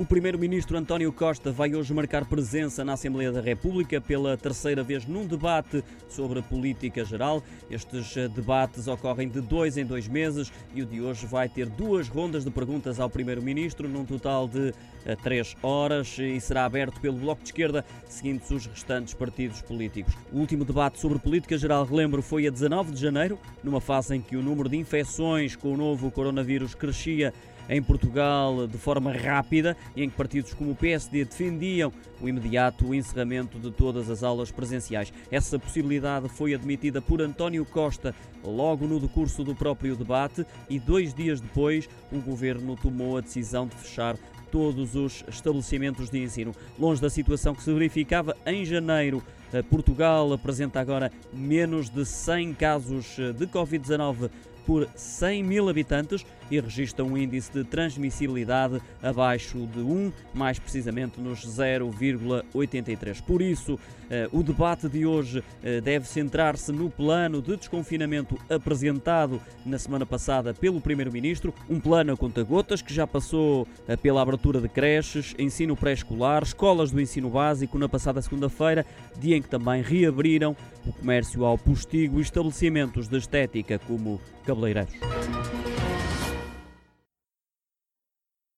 O primeiro-ministro António Costa vai hoje marcar presença na Assembleia da República pela terceira vez num debate sobre política geral. Estes debates ocorrem de dois em dois meses e o de hoje vai ter duas rondas de perguntas ao primeiro-ministro, num total de eh, três horas, e será aberto pelo Bloco de Esquerda, seguindo-se os restantes partidos políticos. O último debate sobre política geral, relembro, foi a 19 de janeiro, numa fase em que o número de infecções com o novo coronavírus crescia em Portugal de forma rápida em que partidos como o PSD defendiam o imediato encerramento de todas as aulas presenciais. Essa possibilidade foi admitida por António Costa logo no decurso do próprio debate e dois dias depois o governo tomou a decisão de fechar todos os estabelecimentos de ensino. Longe da situação que se verificava em janeiro, Portugal apresenta agora menos de 100 casos de Covid-19 por 100 mil habitantes e registra um índice de transmissibilidade abaixo de 1, mais precisamente nos 0,83. Por isso, eh, o debate de hoje eh, deve centrar-se no plano de desconfinamento apresentado na semana passada pelo Primeiro-Ministro, um plano a conta-gotas que já passou eh, pela abertura de creches, ensino pré-escolar, escolas do ensino básico na passada segunda-feira, dia em que também reabriram o comércio ao postigo e estabelecimentos de estética como cabeleireiros.